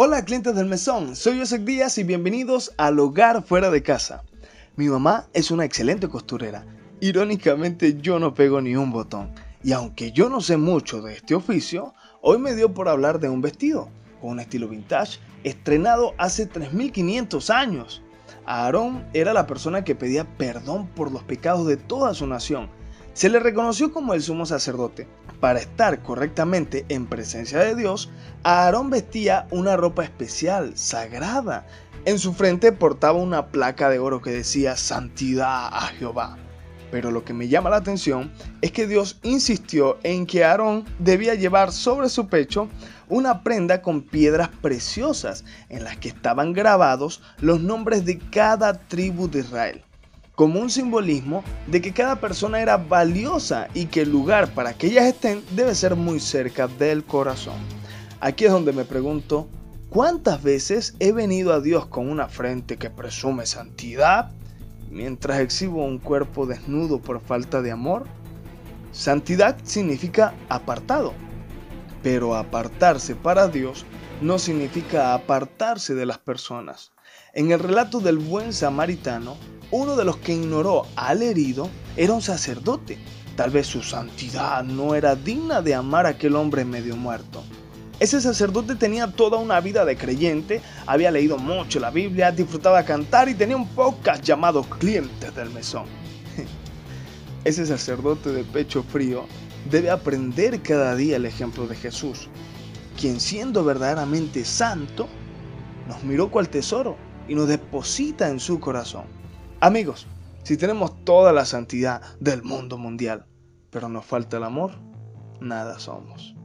Hola clientes del mesón, soy José Díaz y bienvenidos al Hogar Fuera de Casa. Mi mamá es una excelente costurera. Irónicamente yo no pego ni un botón. Y aunque yo no sé mucho de este oficio, hoy me dio por hablar de un vestido con un estilo vintage estrenado hace 3500 años. Aarón era la persona que pedía perdón por los pecados de toda su nación. Se le reconoció como el sumo sacerdote, para estar correctamente en presencia de Dios, Aarón vestía una ropa especial, sagrada. En su frente portaba una placa de oro que decía Santidad a Jehová. Pero lo que me llama la atención es que Dios insistió en que Aarón debía llevar sobre su pecho una prenda con piedras preciosas en las que estaban grabados los nombres de cada tribu de Israel como un simbolismo de que cada persona era valiosa y que el lugar para que ellas estén debe ser muy cerca del corazón. Aquí es donde me pregunto, ¿cuántas veces he venido a Dios con una frente que presume santidad mientras exhibo un cuerpo desnudo por falta de amor? Santidad significa apartado, pero apartarse para Dios no significa apartarse de las personas. En el relato del buen samaritano, uno de los que ignoró al herido era un sacerdote. Tal vez su santidad no era digna de amar a aquel hombre medio muerto. Ese sacerdote tenía toda una vida de creyente, había leído mucho la Biblia, disfrutaba cantar y tenía un podcast llamado Clientes del Mesón. Ese sacerdote de pecho frío debe aprender cada día el ejemplo de Jesús, quien siendo verdaderamente santo, nos miró cual tesoro y nos deposita en su corazón. Amigos, si tenemos toda la santidad del mundo mundial, pero nos falta el amor, nada somos.